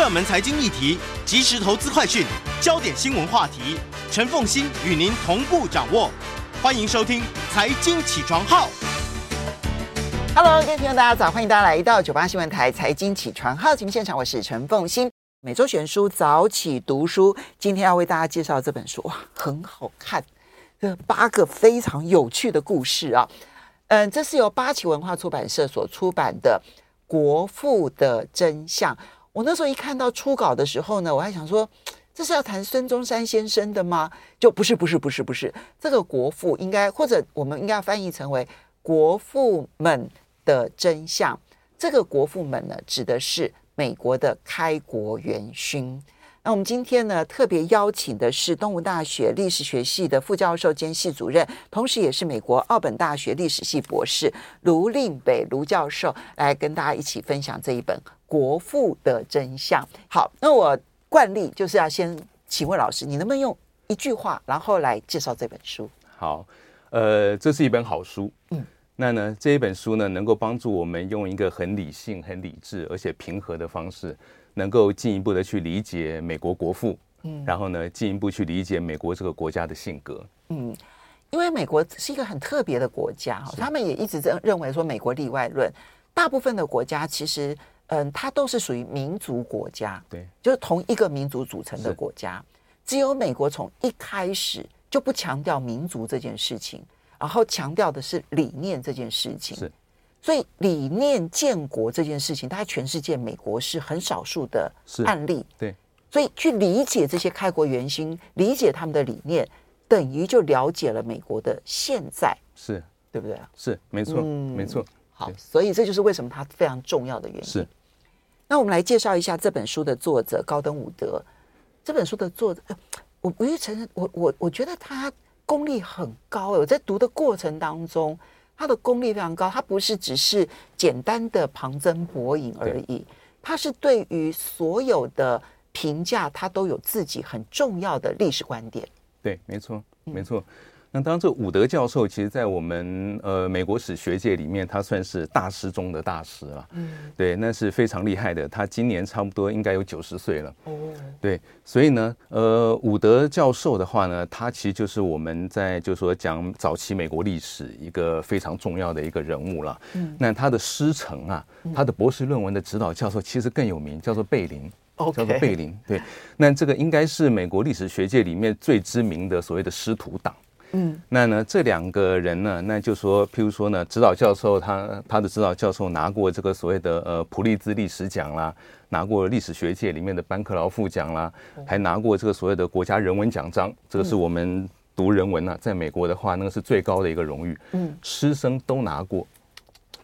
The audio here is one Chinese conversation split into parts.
热门财经议题、即时投资快讯、焦点新闻话题，陈凤欣与您同步掌握。欢迎收听《财经起床号》。Hello，各位听众大家早，欢迎大家来到九八新闻台《财经起床号》节目现场，我是陈凤欣。每周选书早起读书，今天要为大家介绍这本书，哇，很好看，这八个非常有趣的故事啊。嗯，这是由八旗文化出版社所出版的《国父的真相》。我那时候一看到初稿的时候呢，我还想说，这是要谈孙中山先生的吗？就不是，不是，不是，不是。这个国父应该，或者我们应该翻译成为国父们的真相。这个国父们呢，指的是美国的开国元勋。那我们今天呢，特别邀请的是东吴大学历史学系的副教授兼系主任，同时也是美国奥本大学历史系博士卢令北卢教授，来跟大家一起分享这一本《国父的真相》。好，那我惯例就是要先请问老师，你能不能用一句话，然后来介绍这本书？好，呃，这是一本好书。嗯，那呢，这一本书呢，能够帮助我们用一个很理性、很理智，而且平和的方式。能够进一步的去理解美国国父，嗯，然后呢，进一步去理解美国这个国家的性格，嗯，因为美国是一个很特别的国家哈，他们也一直认认为说美国例外论，大部分的国家其实，嗯，它都是属于民族国家，对，就是同一个民族组成的国家，只有美国从一开始就不强调民族这件事情，然后强调的是理念这件事情，是。所以理念建国这件事情，它在全世界美国是很少数的案例。对，所以去理解这些开国元勋，理解他们的理念，等于就了解了美国的现在，是对不对啊？是，没错，嗯、没错。好，所以这就是为什么它非常重要的原因。是。那我们来介绍一下这本书的作者高登伍德。这本书的作者，我不愿意承认，我我我觉得他功力很高。我在读的过程当中。他的功力非常高，他不是只是简单的旁征博引而已，他是对于所有的评价，他都有自己很重要的历史观点。对，没错，没错。嗯那当然，这伍德教授其实，在我们呃美国史学界里面，他算是大师中的大师了。嗯，对，那是非常厉害的。他今年差不多应该有九十岁了。哦，对，所以呢，呃，伍德教授的话呢，他其实就是我们在就是说讲早期美国历史一个非常重要的一个人物了。嗯，那他的师承啊，他的博士论文的指导教授其实更有名，叫做贝林。哦，叫做贝林。对，那这个应该是美国历史学界里面最知名的所谓的师徒党。嗯，那呢，这两个人呢，那就说，譬如说呢，指导教授他他的指导教授拿过这个所谓的呃普利兹历史奖啦，拿过历史学界里面的班克劳夫奖啦，还拿过这个所谓的国家人文奖章，这个是我们读人文啊，在美国的话，那个是最高的一个荣誉，嗯，师生都拿过，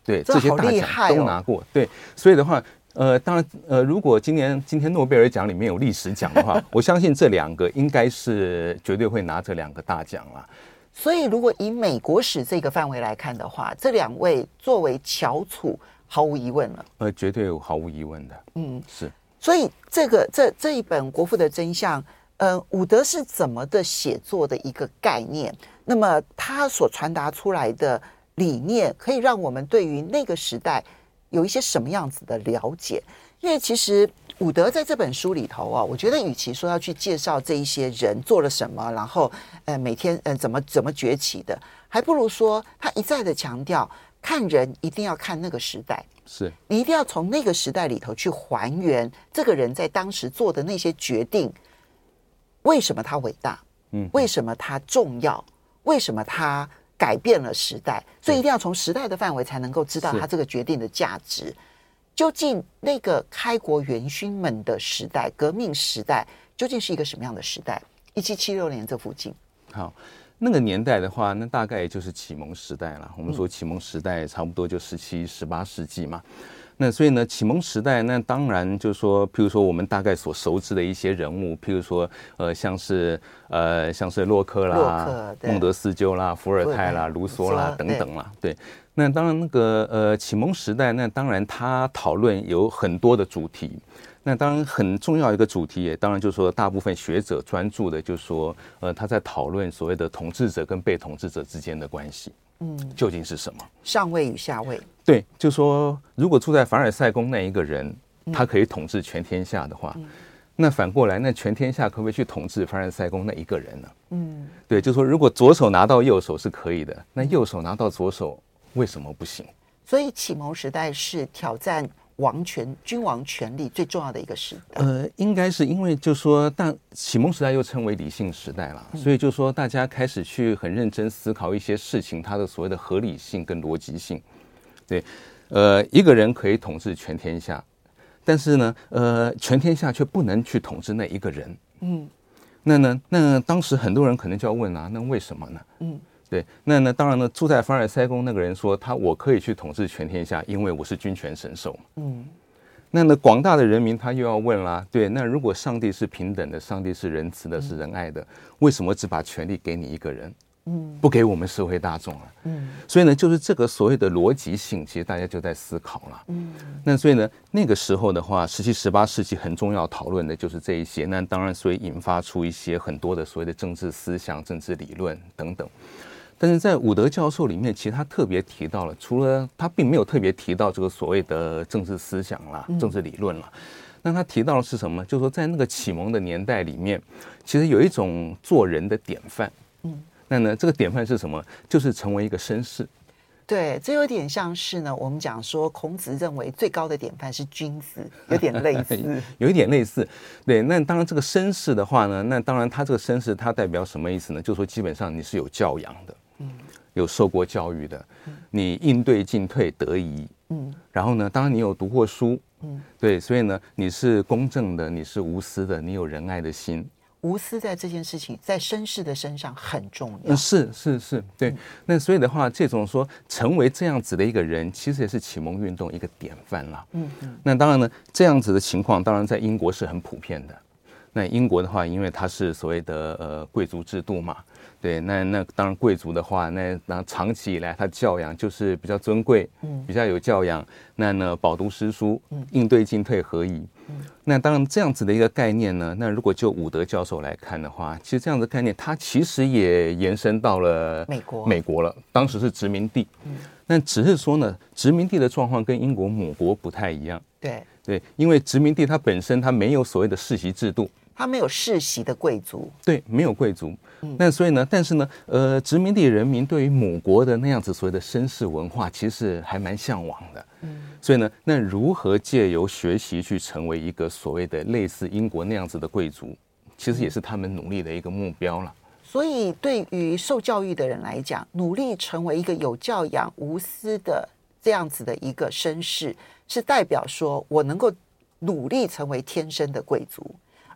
对，这些大奖都拿过，对，所以的话。呃，当然，呃，如果今年今天诺贝尔奖里面有历史奖的话，我相信这两个应该是绝对会拿这两个大奖了。所以，如果以美国史这个范围来看的话，这两位作为翘楚，毫无疑问了。呃，绝对有毫无疑问的。嗯，是。所以，这个这这一本《国父的真相》，呃，伍德是怎么的写作的一个概念？那么，他所传达出来的理念，可以让我们对于那个时代。有一些什么样子的了解？因为其实伍德在这本书里头啊，我觉得与其说要去介绍这一些人做了什么，然后呃每天呃怎么怎么崛起的，还不如说他一再的强调，看人一定要看那个时代，是你一定要从那个时代里头去还原这个人在当时做的那些决定，为什么他伟大？嗯，为什么他重要？为什么他？改变了时代，所以一定要从时代的范围才能够知道他这个决定的价值。究竟那个开国元勋们的时代、革命时代，究竟是一个什么样的时代？一七七六年这附近。好，那个年代的话，那大概也就是启蒙时代了。我们说启蒙时代差不多就十七、十八世纪嘛。那所以呢，启蒙时代，那当然就是说，譬如说我们大概所熟知的一些人物，譬如说，呃，像是呃，像是洛克啦、孟德斯鸠啦、伏尔泰啦、卢梭啦等等啦，对。那当然，那个呃，启蒙时代，那当然他讨论有很多的主题。那当然很重要一个主题，也当然就是说，大部分学者专注的，就是说，呃，他在讨论所谓的统治者跟被统治者之间的关系。嗯，究竟是什么？上位与下位。对，就说如果住在凡尔赛宫那一个人，他可以统治全天下的话，嗯、那反过来，那全天下可不可以去统治凡尔赛宫那一个人呢？嗯，对，就是说如果左手拿到右手是可以的，那右手拿到左手为什么不行？所以启蒙时代是挑战。王权、君王权力最重要的一个时代，呃，应该是因为就说，但启蒙时代又称为理性时代了，所以就说大家开始去很认真思考一些事情，它的所谓的合理性跟逻辑性。对，呃，一个人可以统治全天下，但是呢，呃，全天下却不能去统治那一个人。嗯，那呢，那当时很多人可能就要问啊，那为什么呢？嗯。对，那那当然呢，住在凡尔赛宫那个人说他我可以去统治全天下，因为我是君权神授。嗯，那呢广大的人民他又要问啦，对，那如果上帝是平等的，上帝是仁慈的，是仁爱的，嗯、为什么只把权力给你一个人？嗯，不给我们社会大众了？嗯，所以呢，就是这个所谓的逻辑性，其实大家就在思考了。嗯，那所以呢，那个时候的话，十七、十八世纪很重要讨论的就是这一些。那当然，所以引发出一些很多的所谓的政治思想、政治理论等等。但是在伍德教授里面，其实他特别提到了，除了他并没有特别提到这个所谓的政治思想啦、政治理论啦，那他提到的是什么？就是说在那个启蒙的年代里面，其实有一种做人的典范。嗯，那呢，这个典范是什么？就是成为一个绅士。对，这有点像是呢，我们讲说孔子认为最高的典范是君子，有点类似，有一点类似。对，那当然这个绅士的话呢，那当然他这个绅士他代表什么意思呢？就是说基本上你是有教养的。嗯，有受过教育的，你应对进退得宜，嗯，然后呢，当然你有读过书，嗯，对，所以呢，你是公正的，你是无私的，你有仁爱的心，无私在这件事情在绅士的身上很重要，嗯，是是是，对，那所以的话，这种说成为这样子的一个人，其实也是启蒙运动一个典范啦，嗯嗯，那当然呢，这样子的情况，当然在英国是很普遍的，那英国的话，因为它是所谓的呃贵族制度嘛。对，那那当然贵族的话，那那长期以来他教养就是比较尊贵，嗯，比较有教养。那呢，饱读诗书，嗯，应对进退合宜。嗯，那当然这样子的一个概念呢，那如果就伍德教授来看的话，其实这样的概念，它其实也延伸到了美国，美国了。当时是殖民地，嗯，那只是说呢，殖民地的状况跟英国母国不太一样。对对，因为殖民地它本身它没有所谓的世袭制度。他没有世袭的贵族，对，没有贵族。那所以呢，但是呢，呃，殖民地人民对于母国的那样子所谓的绅士文化，其实还蛮向往的。嗯，所以呢，那如何借由学习去成为一个所谓的类似英国那样子的贵族，其实也是他们努力的一个目标了。所以，对于受教育的人来讲，努力成为一个有教养、无私的这样子的一个绅士，是代表说我能够努力成为天生的贵族。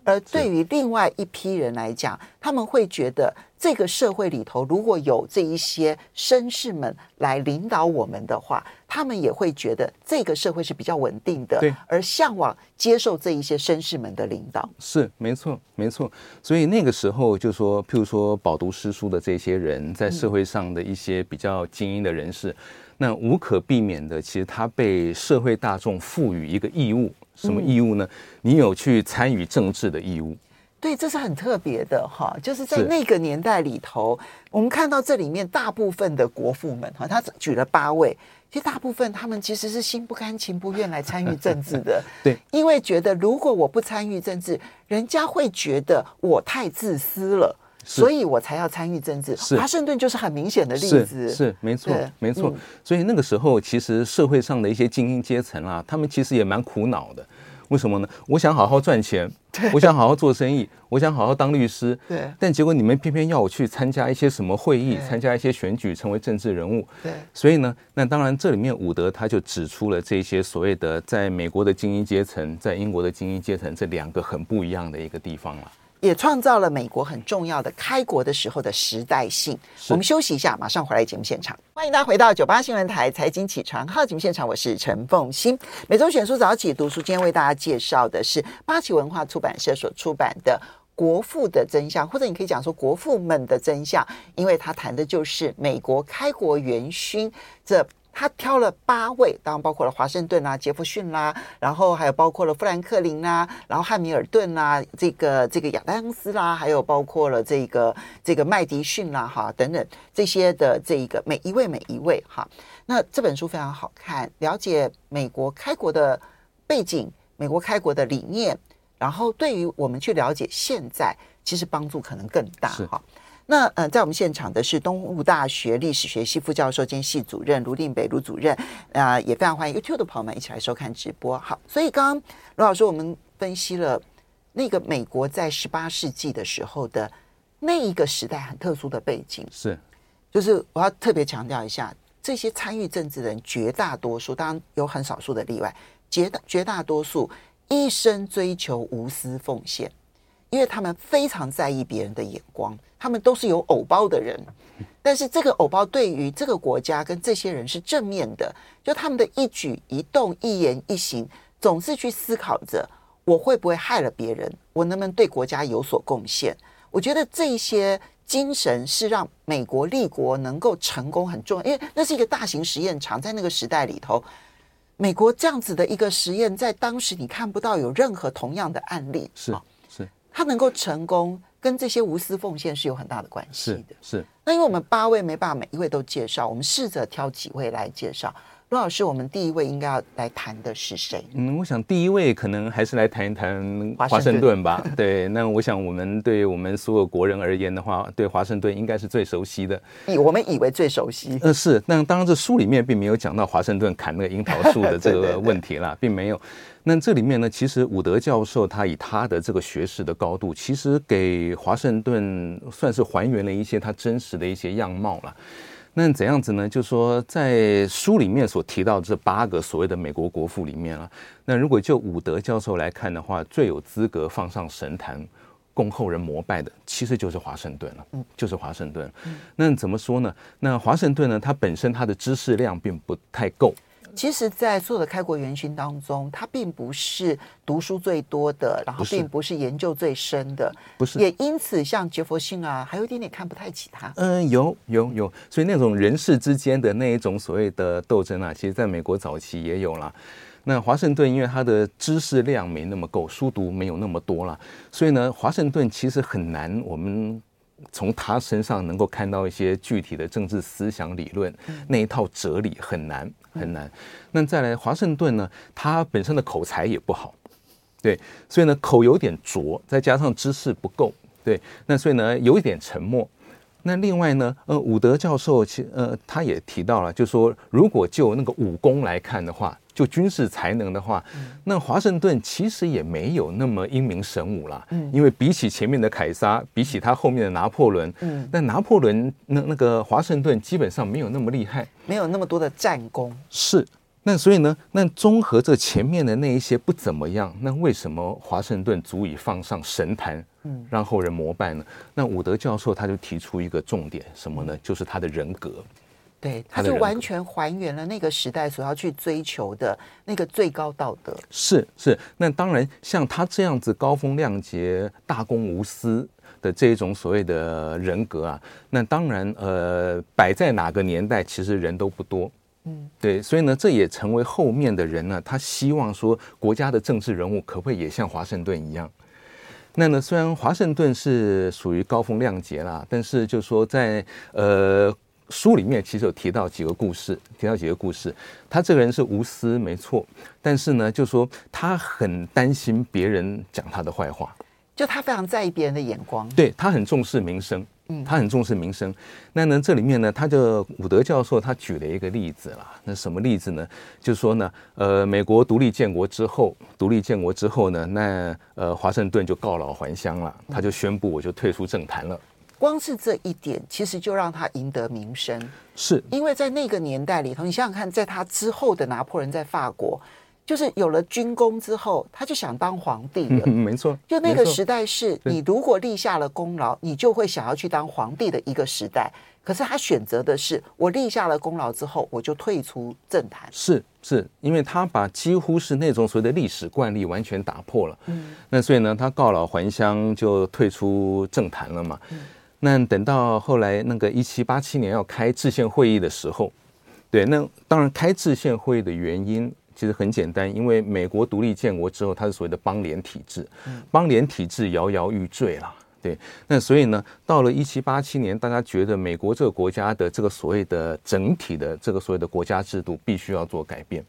而对于另外一批人来讲，他们会觉得这个社会里头如果有这一些绅士们来领导我们的话，他们也会觉得这个社会是比较稳定的，对，而向往接受这一些绅士们的领导。是，没错，没错。所以那个时候就说，譬如说饱读诗书的这些人，在社会上的一些比较精英的人士，嗯、那无可避免的，其实他被社会大众赋予一个义务。什么义务呢？你有去参与政治的义务。对，这是很特别的哈，就是在那个年代里头，我们看到这里面大部分的国父们哈，他举了八位，其实大部分他们其实是心不甘情不愿来参与政治的。对，因为觉得如果我不参与政治，人家会觉得我太自私了，所以我才要参与政治。华盛顿就是很明显的例子。是，是没错，没错。所以那个时候，其实社会上的一些精英阶层啊，他们其实也蛮苦恼的。为什么呢？我想好好赚钱，我想好好做生意，我想好好当律师，对。但结果你们偏偏要我去参加一些什么会议，参加一些选举，成为政治人物。对。所以呢，那当然这里面伍德他就指出了这些所谓的在美国的精英阶层，在英国的精英阶层这两个很不一样的一个地方了。也创造了美国很重要的开国的时候的时代性。我们休息一下，马上回来节目现场。欢迎大家回到九八新闻台财经起床号节目现场，我是陈凤欣。每周选书早起读书，今天为大家介绍的是八旗文化出版社所出版的《国父的真相》，或者你可以讲说《国父们的真相》，因为他谈的就是美国开国元勋这。他挑了八位，当然包括了华盛顿啦、杰弗逊啦，然后还有包括了富兰克林啦，然后汉密尔顿啦，这个这个亚当斯啦，还有包括了这个这个麦迪逊啦，哈等等这些的这一个每一位每一位哈。那这本书非常好看，了解美国开国的背景，美国开国的理念，然后对于我们去了解现在，其实帮助可能更大哈。那呃，在我们现场的是东吴大学历史学系副教授兼系主任卢定北卢主任啊、呃，也非常欢迎 YouTube 的朋友们一起来收看直播。好，所以刚刚卢老师我们分析了那个美国在十八世纪的时候的那一个时代很特殊的背景，是，就是我要特别强调一下，这些参与政治的人绝大多数，当然有很少数的例外，绝大绝大多数一生追求无私奉献。因为他们非常在意别人的眼光，他们都是有偶包的人，但是这个偶包对于这个国家跟这些人是正面的，就他们的一举一动、一言一行，总是去思考着我会不会害了别人，我能不能对国家有所贡献。我觉得这些精神是让美国立国能够成功很重要，因为那是一个大型实验场，在那个时代里头，美国这样子的一个实验，在当时你看不到有任何同样的案例，是。他能够成功，跟这些无私奉献是有很大的关系的。是。是。那因为我们八位没办法每一位都介绍，我们试着挑几位来介绍。罗老师，我们第一位应该要来谈的是谁？嗯，我想第一位可能还是来谈一谈华盛顿吧。对，那我想我们对我们所有国人而言的话，对华盛顿应该是最熟悉的。以我们以为最熟悉。呃，是。那当然，这书里面并没有讲到华盛顿砍那个樱桃树的这个 问题了，并没有。那这里面呢，其实伍德教授他以他的这个学识的高度，其实给华盛顿算是还原了一些他真实的一些样貌了。那怎样子呢？就是说，在书里面所提到这八个所谓的美国国父里面啊，那如果就伍德教授来看的话，最有资格放上神坛供后人膜拜的，其实就是华盛顿了。嗯，就是华盛顿。那怎么说呢？那华盛顿呢，他本身他的知识量并不太够。其实，在所有的开国元勋当中，他并不是读书最多的，然后并不是研究最深的，不是。也因此，像杰佛逊啊，还有一点点看不太起他。嗯，有有有，所以那种人士之间的那一种所谓的斗争啊，其实在美国早期也有了。那华盛顿因为他的知识量没那么够，书读没有那么多了，所以呢，华盛顿其实很难我们。从他身上能够看到一些具体的政治思想理论，那一套哲理很难很难。那再来，华盛顿呢，他本身的口才也不好，对，所以呢，口有点拙，再加上知识不够，对，那所以呢，有一点沉默。那另外呢，呃，伍德教授其呃，他也提到了，就说，如果就那个武功来看的话。就军事才能的话，那华盛顿其实也没有那么英明神武了。嗯，因为比起前面的凯撒，比起他后面的拿破仑，嗯，那拿破仑那那个华盛顿基本上没有那么厉害，没有那么多的战功。是，那所以呢，那综合这前面的那一些不怎么样，那为什么华盛顿足以放上神坛，嗯，让后人膜拜呢？那伍德教授他就提出一个重点，什么呢？就是他的人格。对，他就完全还原了那个时代所要去追求的那个最高道德。是是，那当然像他这样子高风亮节、大公无私的这一种所谓的人格啊，那当然呃，摆在哪个年代，其实人都不多。嗯，对，所以呢，这也成为后面的人呢，他希望说国家的政治人物可不可以也像华盛顿一样？那呢，虽然华盛顿是属于高风亮节啦，但是就说在呃。书里面其实有提到几个故事，提到几个故事。他这个人是无私，没错，但是呢，就说他很担心别人讲他的坏话，就他非常在意别人的眼光，对，他很重视名声，嗯，他很重视民生。那呢，这里面呢，他就伍德教授他举了一个例子啦。那什么例子呢？就是说呢，呃，美国独立建国之后，独立建国之后呢，那呃，华盛顿就告老还乡了，他就宣布我就退出政坛了。光是这一点，其实就让他赢得名声。是因为在那个年代里头，你想想看，在他之后的拿破仑在法国，就是有了军功之后，他就想当皇帝了。嗯，没错，就那个时代是你如果立下了功劳，你就会想要去当皇帝的一个时代。可是他选择的是，我立下了功劳之后，我就退出政坛。是是，因为他把几乎是那种所谓的历史惯例完全打破了。嗯，那所以呢，他告老还乡，就退出政坛了嘛。嗯。那等到后来那个一七八七年要开制宪会议的时候，对，那当然开制宪会议的原因其实很简单，因为美国独立建国之后，它是所谓的邦联体制，邦联体制摇摇欲坠了，对，那所以呢，到了一七八七年，大家觉得美国这个国家的这个所谓的整体的这个所谓的国家制度必须要做改变。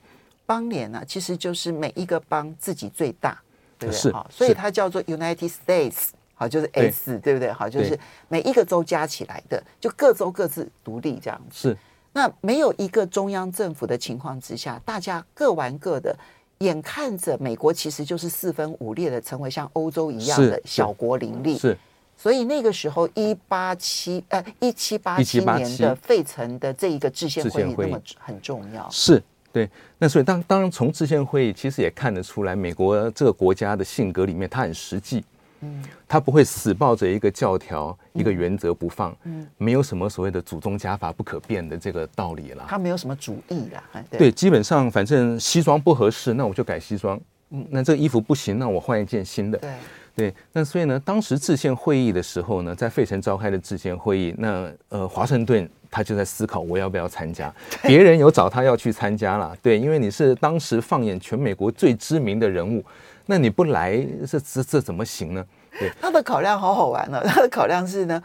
邦联呢，其实就是每一个邦自己最大，对不对？是，所以它叫做 United States，好，就是 S，对，对不对？好，就是每一个州加起来的，就各州各自独立这样子。是，那没有一个中央政府的情况之下，大家各玩各的，眼看着美国其实就是四分五裂的，成为像欧洲一样的小国林立。是。所以那个时候，一八七呃一七八七年的费城的这一个制宪会议那么很重要，是对。那所以当当然从制宪会议其实也看得出来，美国这个国家的性格里面，它很实际，嗯，他不会死抱着一个教条、一个原则不放，嗯，没有什么所谓的祖宗家法不可变的这个道理了。他没有什么主义了，对，对，基本上反正西装不合适，那我就改西装，嗯，那这个衣服不行，那我换一件新的，对。对，那所以呢，当时制宪会议的时候呢，在费城召开的制宪会议，那呃，华盛顿他就在思考我要不要参加。别人有找他要去参加了，对，因为你是当时放眼全美国最知名的人物，那你不来，这这这怎么行呢？对，他的考量好好玩呢。他的考量是呢，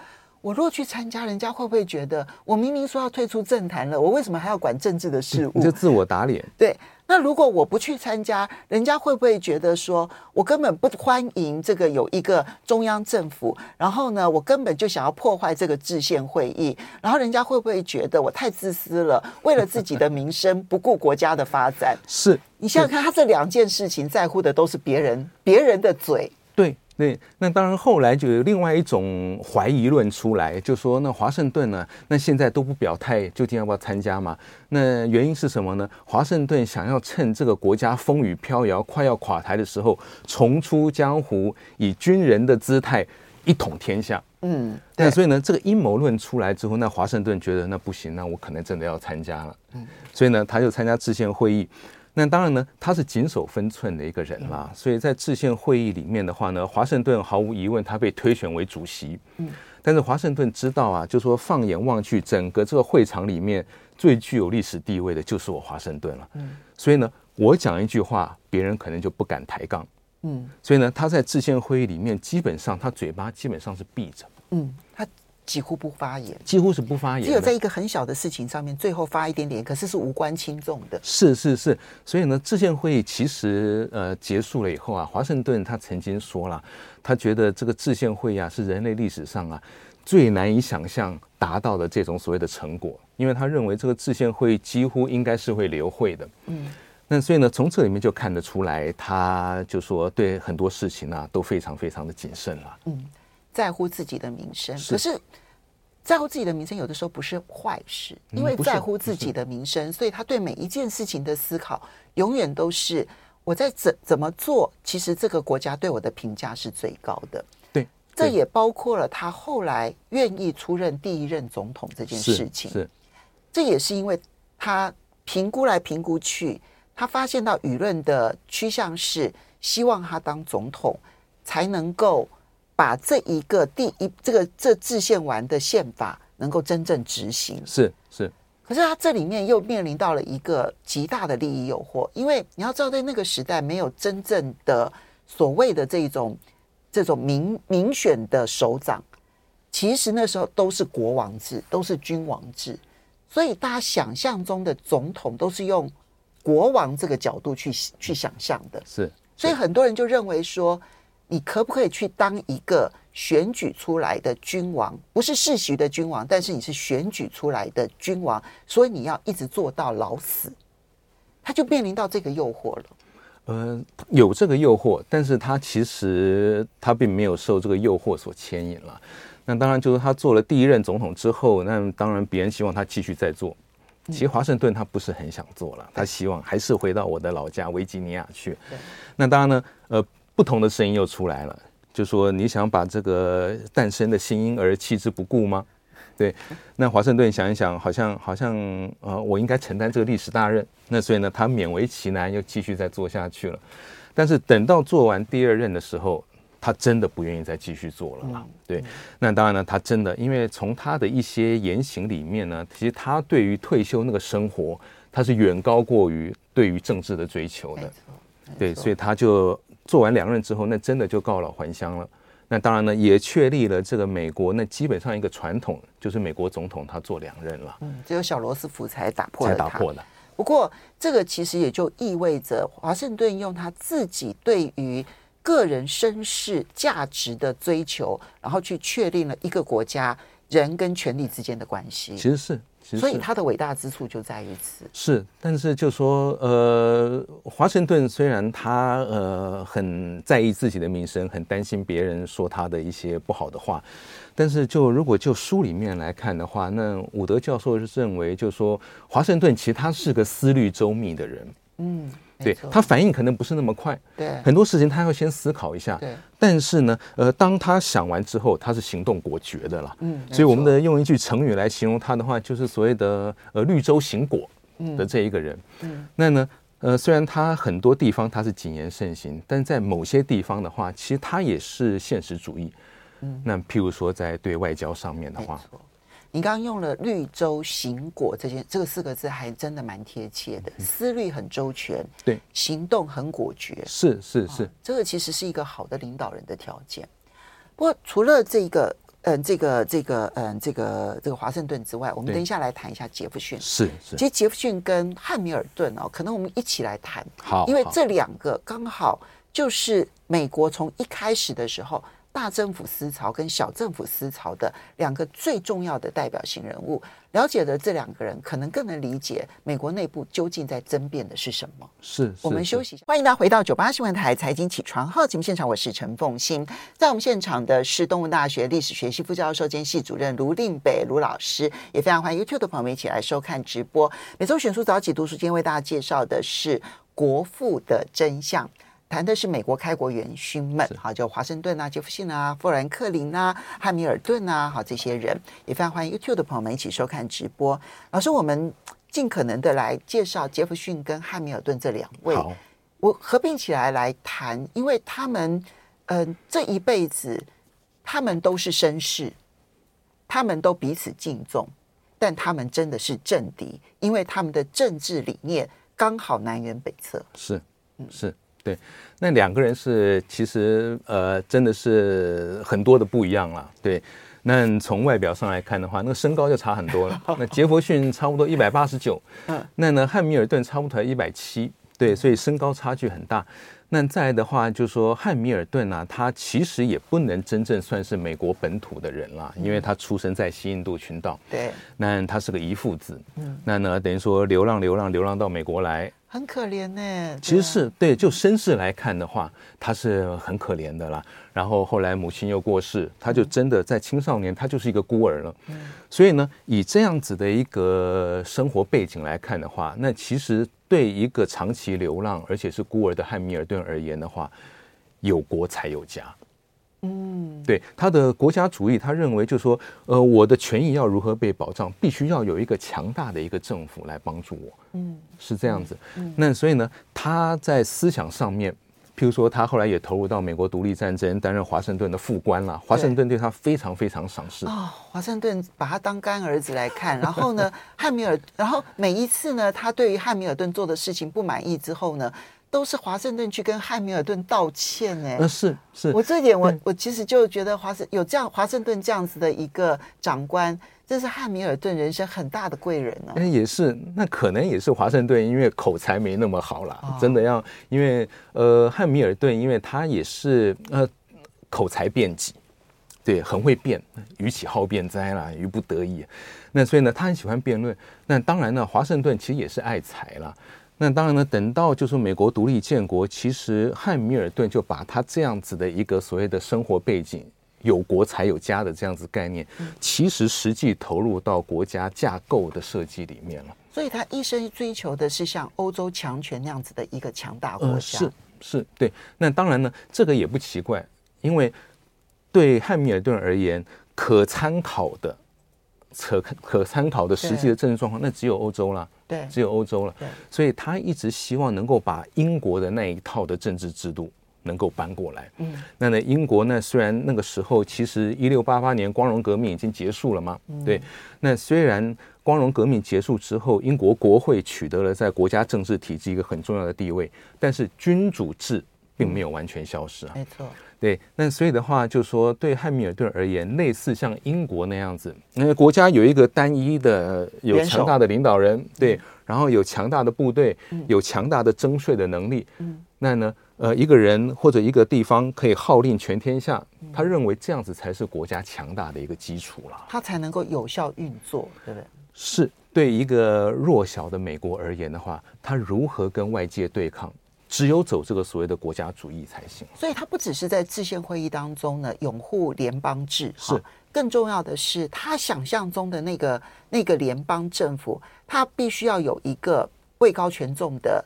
我若去参加，人家会不会觉得我明明说要退出政坛了，我为什么还要管政治的事务？你就自我打脸。对。那如果我不去参加，人家会不会觉得说我根本不欢迎这个有一个中央政府？然后呢，我根本就想要破坏这个制宪会议？然后人家会不会觉得我太自私了，为了自己的名声不顾国家的发展？是你想想看，他这两件事情在乎的都是别人，别人的嘴。对。对，那当然，后来就有另外一种怀疑论出来，就说那华盛顿呢，那现在都不表态，究竟要不要参加嘛？那原因是什么呢？华盛顿想要趁这个国家风雨飘摇、快要垮台的时候，重出江湖，以军人的姿态一统天下。嗯，对。那所以呢，这个阴谋论出来之后，那华盛顿觉得那不行，那我可能真的要参加了。嗯，所以呢，他就参加制宪会议。那当然呢，他是谨守分寸的一个人啦，所以在制宪会议里面的话呢，华盛顿毫无疑问他被推选为主席。嗯，但是华盛顿知道啊，就说放眼望去，整个这个会场里面最具有历史地位的就是我华盛顿了。嗯，所以呢，我讲一句话，别人可能就不敢抬杠。嗯，所以呢，他在制宪会议里面，基本上他嘴巴基本上是闭着。嗯，他。几乎不发言，几乎是不发言，只有在一个很小的事情上面，最后发一点点，可是是无关轻重的。是是是，所以呢，制宪会议其实呃结束了以后啊，华盛顿他曾经说了，他觉得这个制宪会议啊是人类历史上啊最难以想象达到的这种所谓的成果，因为他认为这个制宪会议几乎应该是会流会的。嗯，那所以呢，从这里面就看得出来，他就说对很多事情啊都非常非常的谨慎了。嗯。在乎自己的名声，可是在乎自己的名声，有的时候不是坏事，因为在乎自己的名声，所以他对每一件事情的思考，永远都是我在怎怎么做，其实这个国家对我的评价是最高的。对，这也包括了他后来愿意出任第一任总统这件事情。是，这也是因为他评估来评估去，他发现到舆论的趋向是希望他当总统才能够。把这一个第一这个这制宪完的宪法能够真正执行。是是，可是他这里面又面临到了一个极大的利益诱惑，因为你要知道，在那个时代没有真正的所谓的这种这种民民选的首长，其实那时候都是国王制，都是君王制，所以大家想象中的总统都是用国王这个角度去去想象的，是，所以很多人就认为说。你可不可以去当一个选举出来的君王？不是世袭的君王，但是你是选举出来的君王，所以你要一直做到老死。他就面临到这个诱惑了。呃，有这个诱惑，但是他其实他并没有受这个诱惑所牵引了。那当然就是他做了第一任总统之后，那当然别人希望他继续再做。其实华盛顿他不是很想做了，他希望还是回到我的老家维吉尼亚去。那当然呢，呃。不同的声音又出来了，就说你想把这个诞生的新婴儿弃之不顾吗？对，那华盛顿想一想，好像好像呃，我应该承担这个历史大任。那所以呢，他勉为其难又继续再做下去了。但是等到做完第二任的时候，他真的不愿意再继续做了嘛？对，那当然呢，他真的因为从他的一些言行里面呢，其实他对于退休那个生活，他是远高过于对于政治的追求的。对，所以他就。做完两任之后，那真的就告老还乡了。那当然呢，也确立了这个美国那基本上一个传统，就是美国总统他做两任了。嗯，只有小罗斯福才打破了。才打破的。不过这个其实也就意味着华盛顿用他自己对于个人身世价值的追求，然后去确定了一个国家人跟权力之间的关系。其实是。所以他的伟大之处就在于此。是，但是就说，呃，华盛顿虽然他呃很在意自己的名声，很担心别人说他的一些不好的话，但是就如果就书里面来看的话，那伍德教授是认为，就说华盛顿其实他是个思虑周密的人。嗯。对，他反应可能不是那么快，对很多事情他要先思考一下，对。但是呢，呃，当他想完之后，他是行动果决的了，嗯。所以我们的用一句成语来形容他的话，就是所谓的呃绿洲行果的这一个人，嗯。那呢，呃，虽然他很多地方他是谨言慎行，但在某些地方的话，其实他也是现实主义，嗯。那譬如说在对外交上面的话。你刚刚用了“绿洲行果”这件这个四个字，还真的蛮贴切的。思虑很周全，对，行动很果决，是是是，这个其实是一个好的领导人的条件。不过，除了这个，嗯，这个这个，嗯，这个这个华盛顿之外，我们等一下来谈一下杰弗逊。是是，其实杰弗逊跟汉密尔顿哦，可能我们一起来谈。好，因为这两个刚好就是美国从一开始的时候。大政府思潮跟小政府思潮的两个最重要的代表性人物，了解了这两个人，可能更能理解美国内部究竟在争辩的是什么。是，是我们休息一下，欢迎大家回到九八新闻台财经起床号节目现场，我是陈凤欣，在我们现场的是东吴大学历史学系副教授兼系主任卢令北卢老师，也非常欢迎 YouTube 的朋友们一起来收看直播。每周选书早起读书，今天为大家介绍的是《国父的真相》。谈的是美国开国元勋们，好，就华盛顿啊、杰弗逊啊、富兰克林啊、汉密尔顿啊，好，这些人也非常欢迎 YouTube 的朋友们一起收看直播。老师，我们尽可能的来介绍杰弗逊跟汉密尔顿这两位，我合并起来来谈，因为他们，嗯、呃，这一辈子他们都是绅士，他们都彼此敬重，但他们真的是政敌，因为他们的政治理念刚好南辕北辙。是，嗯，是。对，那两个人是其实呃，真的是很多的不一样了。对，那从外表上来看的话，那个身高就差很多了。那杰弗逊差不多一百八十九，嗯，那呢汉密尔顿差不多一百七，对，所以身高差距很大。那再来的话，就是说汉密尔顿呢、啊，他其实也不能真正算是美国本土的人了，因为他出生在西印度群岛，对，那他是个遗腹子，嗯，那呢等于说流浪流浪流浪到美国来。很可怜呢，其实是对，就身世来看的话，他是很可怜的啦。然后后来母亲又过世，他就真的在青少年，他就是一个孤儿了。嗯所以呢，以这样子的一个生活背景来看的话，那其实对一个长期流浪而且是孤儿的汉密尔顿而言的话，有国才有家。嗯，对他的国家主义，他认为就是说，呃，我的权益要如何被保障，必须要有一个强大的一个政府来帮助我。嗯，是这样子。嗯，那所以呢，他在思想上面，譬如说，他后来也投入到美国独立战争，担任华盛顿的副官了。华盛顿对他非常非常赏识。哦，华盛顿把他当干儿子来看。然后呢，汉密尔，然后每一次呢，他对于汉密尔顿做的事情不满意之后呢，都是华盛顿去跟汉密尔顿道歉哎，呃，是是，我这一点我我其实就觉得华盛有这样华盛顿这样子的一个长官，这是汉密尔顿人生很大的贵人呢。哎，也是，那可能也是华盛顿因为口才没那么好啦，哦，真的要因为呃汉密尔顿因为他也是呃口才辩捷，对，很会辩，予岂好辩哉啦，于不得已，那所以呢他很喜欢辩论。那当然呢，华盛顿其实也是爱才啦。那当然呢，等到就是美国独立建国，其实汉密尔顿就把他这样子的一个所谓的生活背景，有国才有家的这样子概念，其实实际投入到国家架构的设计里面了。所以他一生追求的是像欧洲强权那样子的一个强大国家。呃、是是，对。那当然呢，这个也不奇怪，因为对汉密尔顿而言，可参考的。可可参考的实际的政治状况，那只有欧洲了，对，只有欧洲了。对，所以他一直希望能够把英国的那一套的政治制度能够搬过来。嗯，那呢，英国呢，虽然那个时候其实一六八八年光荣革命已经结束了嘛，对，那虽然光荣革命结束之后，英国国会取得了在国家政治体制一个很重要的地位，但是君主制并没有完全消失啊。没错。对，那所以的话，就是说对汉密尔顿而言，类似像英国那样子，那个国家有一个单一的、有强大的领导人，对，然后有强大的部队，有强大的征税的能力，嗯，那呢，呃，一个人或者一个地方可以号令全天下，他认为这样子才是国家强大的一个基础了，他才能够有效运作，对不对？是对一个弱小的美国而言的话，他如何跟外界对抗？只有走这个所谓的国家主义才行，所以他不只是在制宪会议当中呢拥护联邦制，是。更重要的是他想象中的那个那个联邦政府，他必须要有一个位高权重的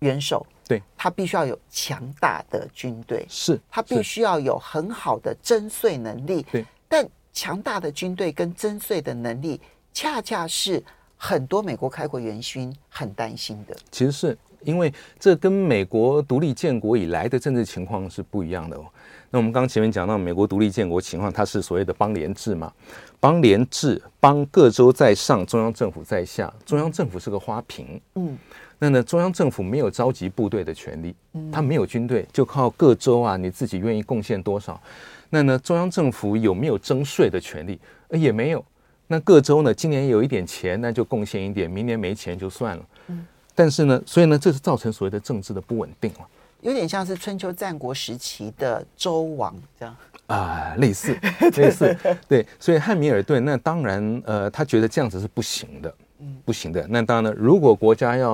元首，对，他必须要有强大的军队，是。他必须要有很好的征税能力，对，但强大的军队跟征税的能力，恰恰是很多美国开国元勋很担心的，其实是。因为这跟美国独立建国以来的政治情况是不一样的哦。那我们刚刚前面讲到，美国独立建国情况，它是所谓的邦联制嘛，邦联制，邦各州在上，中央政府在下，中央政府是个花瓶。嗯，那呢，中央政府没有召集部队的权利，它没有军队，就靠各州啊，你自己愿意贡献多少。那呢，中央政府有没有征税的权利？呃也没有。那各州呢，今年有一点钱，那就贡献一点，明年没钱就算了。嗯。但是呢，所以呢，这是造成所谓的政治的不稳定了，有点像是春秋战国时期的周王这样啊，类似 类似，对。所以汉密尔顿那当然，呃，他觉得这样子是不行的，嗯，不行的。那当然呢，如果国家要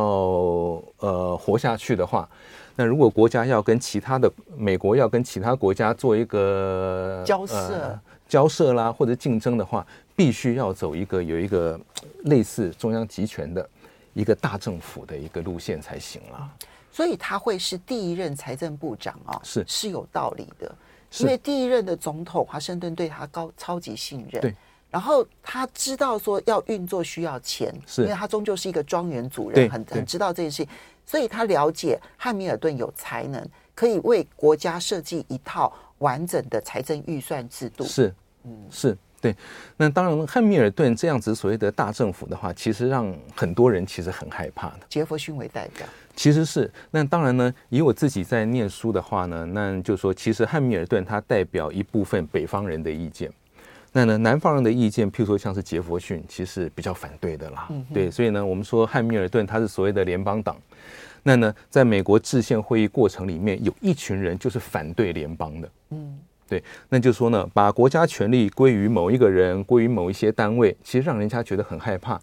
呃活下去的话，那如果国家要跟其他的美国要跟其他国家做一个交涉、呃、交涉啦或者竞争的话，必须要走一个有一个类似中央集权的。一个大政府的一个路线才行了，所以他会是第一任财政部长啊，是。是有道理的，因为第一任的总统华盛顿对他高超级信任，对，然后他知道说要运作需要钱，是，因为他终究是一个庄园主人，很很知道这件事情，所以他了解汉密尔顿有才能，可以为国家设计一套完整的财政预算制度，是，嗯，是。对，那当然，汉密尔顿这样子所谓的大政府的话，其实让很多人其实很害怕的。杰弗逊为代表，其实是。那当然呢，以我自己在念书的话呢，那就说，其实汉密尔顿他代表一部分北方人的意见，那呢，南方人的意见，譬如说像是杰弗逊，其实比较反对的啦。嗯，对，所以呢，我们说汉密尔顿他是所谓的联邦党，那呢，在美国制宪会议过程里面，有一群人就是反对联邦的。嗯。对，那就说呢，把国家权力归于某一个人，归于某一些单位，其实让人家觉得很害怕。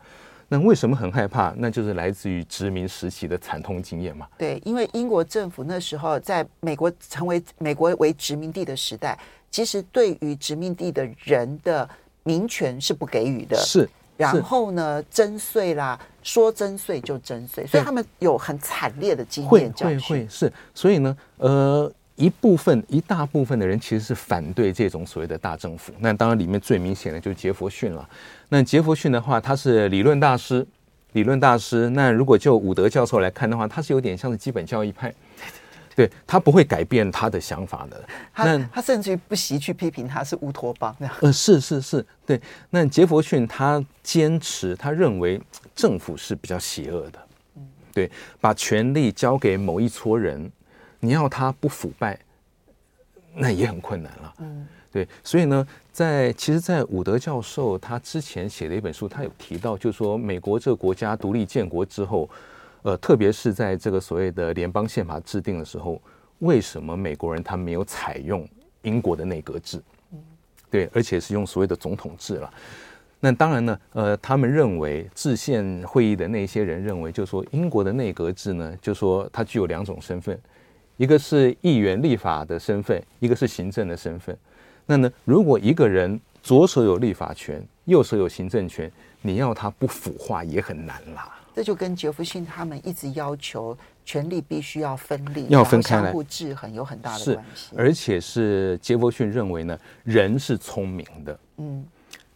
那为什么很害怕？那就是来自于殖民时期的惨痛经验嘛。对，因为英国政府那时候在美国成为美国为殖民地的时代，其实对于殖民地的人的民权是不给予的。是。然后呢，征税啦，说征税就征税，所以他们有很惨烈的经验。会会会是，所以呢，呃。一部分一大部分的人其实是反对这种所谓的大政府。那当然里面最明显的就是杰弗逊了。那杰弗逊的话，他是理论大师，理论大师。那如果就伍德教授来看的话，他是有点像是基本教义派，对，他不会改变他的想法的。他他甚至于不惜去批评他是乌托邦。呃，是是是，对。那杰弗逊他坚持，他认为政府是比较邪恶的，对，把权力交给某一撮人。你要他不腐败，那也很困难了。嗯，对，所以呢，在其实，在伍德教授他之前写的一本书，他有提到，就是说美国这个国家独立建国之后，呃，特别是在这个所谓的联邦宪法制定的时候，为什么美国人他没有采用英国的内阁制？嗯，对，而且是用所谓的总统制了。那当然呢，呃，他们认为制宪会议的那些人认为，就是说英国的内阁制呢，就是说它具有两种身份。一个是议员立法的身份，一个是行政的身份。那呢，如果一个人左手有立法权，右手有行政权，你要他不腐化也很难啦。这就跟杰弗逊他们一直要求权力必须要分立，要分开来，相互制衡有很大的关系。而且是杰弗逊认为呢，人是聪明的，嗯，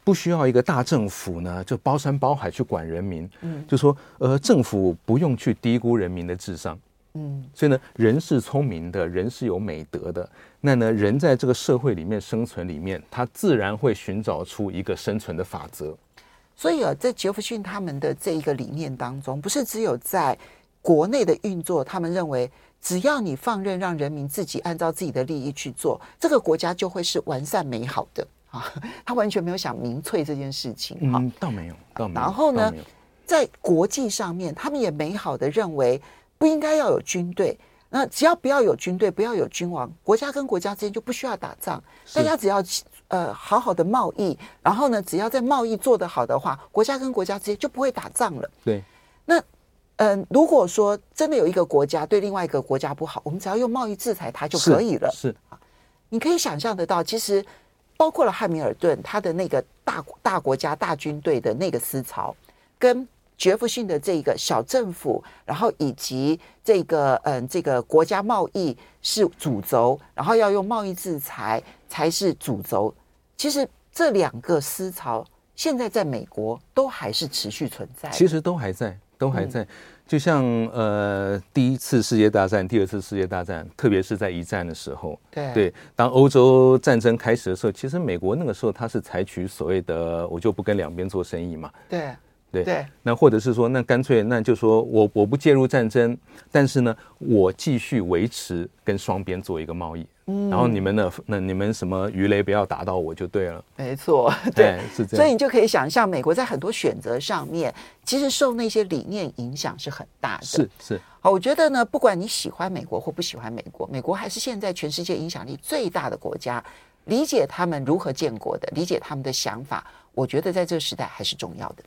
不需要一个大政府呢，就包山包海去管人民，嗯，就说呃，政府不用去低估人民的智商。嗯，所以呢，人是聪明的，人是有美德的。那呢，人在这个社会里面生存里面，他自然会寻找出一个生存的法则。所以啊，在杰弗逊他们的这一个理念当中，不是只有在国内的运作，他们认为只要你放任让人民自己按照自己的利益去做，这个国家就会是完善美好的啊！他完全没有想民粹这件事情啊，嗯，倒没有，倒没有。然后呢，在国际上面，他们也美好的认为不应该要有军队，那只要不要有军队，不要有君王，国家跟国家之间就不需要打仗，大家只要呃好好的贸易，然后呢，只要在贸易做得好的话，国家跟国家之间就不会打仗了。对，那。嗯，如果说真的有一个国家对另外一个国家不好，我们只要用贸易制裁它就可以了。是，是你可以想象得到，其实包括了汉密尔顿他的那个大大国家大军队的那个思潮，跟杰弗逊的这个小政府，然后以及这个嗯这个国家贸易是主轴，然后要用贸易制裁才是主轴。其实这两个思潮现在在美国都还是持续存在，其实都还在。都还在，就像呃第一次世界大战、第二次世界大战，特别是在一战的时候，对对，当欧洲战争开始的时候，其实美国那个时候他是采取所谓的我就不跟两边做生意嘛，对对对，那或者是说那干脆那就说我我不介入战争，但是呢我继续维持跟双边做一个贸易。嗯然后你们的那你们什么鱼雷不要打到我就对了，没错，对，是这样。所以你就可以想象，美国在很多选择上面，其实受那些理念影响是很大的。是是。好，我觉得呢，不管你喜欢美国或不喜欢美国，美国还是现在全世界影响力最大的国家。理解他们如何建国的，理解他们的想法，我觉得在这个时代还是重要的。